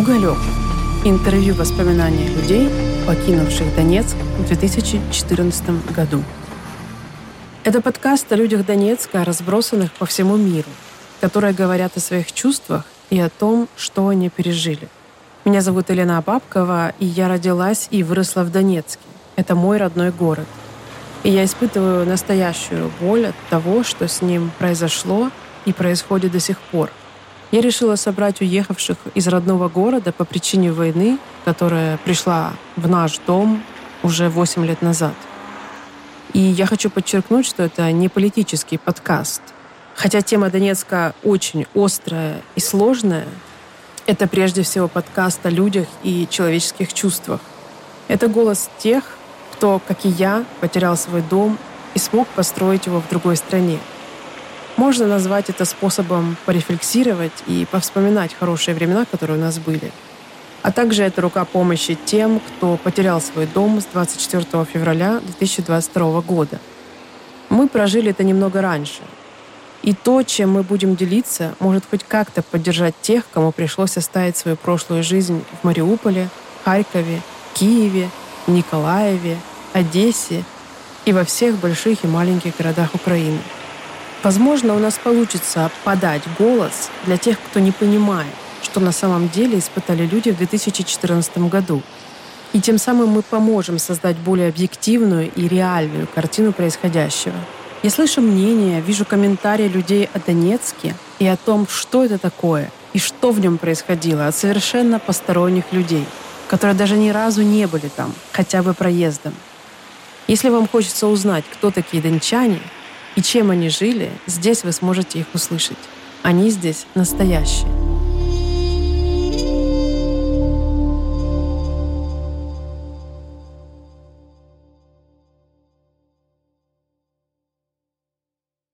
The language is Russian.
Уголек. Интервью воспоминания людей, покинувших Донецк в 2014 году. Это подкаст о людях Донецка, разбросанных по всему миру, которые говорят о своих чувствах и о том, что они пережили. Меня зовут Елена Бабкова, и я родилась и выросла в Донецке. Это мой родной город. И я испытываю настоящую боль от того, что с ним произошло и происходит до сих пор. Я решила собрать уехавших из родного города по причине войны, которая пришла в наш дом уже 8 лет назад. И я хочу подчеркнуть, что это не политический подкаст. Хотя тема Донецка очень острая и сложная, это прежде всего подкаст о людях и человеческих чувствах. Это голос тех, кто, как и я, потерял свой дом и смог построить его в другой стране – можно назвать это способом порефлексировать и повспоминать хорошие времена, которые у нас были. А также это рука помощи тем, кто потерял свой дом с 24 февраля 2022 года. Мы прожили это немного раньше. И то, чем мы будем делиться, может хоть как-то поддержать тех, кому пришлось оставить свою прошлую жизнь в Мариуполе, Харькове, Киеве, Николаеве, Одессе и во всех больших и маленьких городах Украины. Возможно, у нас получится подать голос для тех, кто не понимает, что на самом деле испытали люди в 2014 году. И тем самым мы поможем создать более объективную и реальную картину происходящего. Я слышу мнения, вижу комментарии людей о Донецке и о том, что это такое и что в нем происходило от совершенно посторонних людей, которые даже ни разу не были там, хотя бы проездом. Если вам хочется узнать, кто такие дончане – и чем они жили, здесь вы сможете их услышать. Они здесь настоящие.